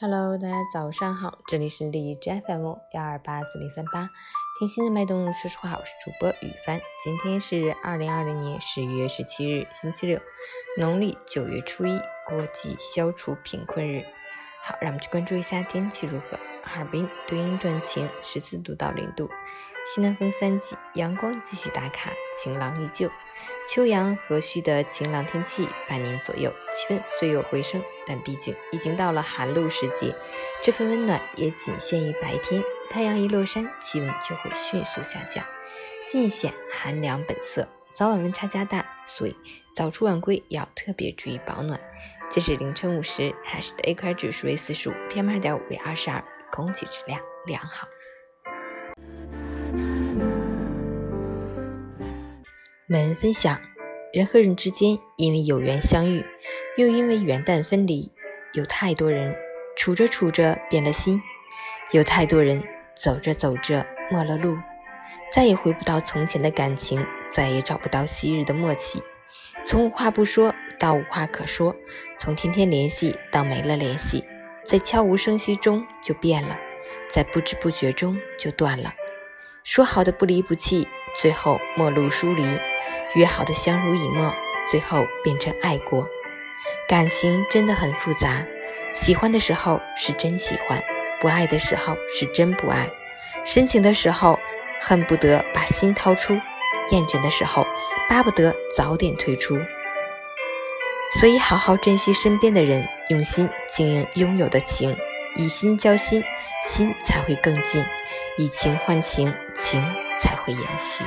Hello，大家早上好，这里是荔枝 FM 幺二八四零三八，听心的脉动，说实话，我是主播雨帆。今天是二零二零年十月十七日，星期六，农历九月初一，国际消除贫困日。好，让我们去关注一下天气如何。哈尔滨多云转晴，十四度到零度，西南风三级，阳光继续打卡，晴朗依旧。秋阳和煦的晴朗天气，半年左右，气温虽有回升，但毕竟已经到了寒露时节，这份温暖也仅限于白天。太阳一落山，气温就会迅速下降，尽显寒凉本色。早晚温差加大，所以早出晚归要特别注意保暖。截止凌晨五时，海市的 AQI 指数为四十五，PM 二点五为二十二，空气质量良好。本文分享：人和人之间因为有缘相遇，又因为元旦分离。有太多人处着处着变了心，有太多人走着走着陌了路，再也回不到从前的感情，再也找不到昔日的默契。从无话不说到无话可说，从天天联系到没了联系，在悄无声息中就变了，在不知不觉中就断了。说好的不离不弃，最后陌路疏离。约好的相濡以沫，最后变成爱过。感情真的很复杂，喜欢的时候是真喜欢，不爱的时候是真不爱。深情的时候恨不得把心掏出，厌倦的时候巴不得早点退出。所以，好好珍惜身边的人，用心经营拥有的情，以心交心，心才会更近；以情换情，情才会延续。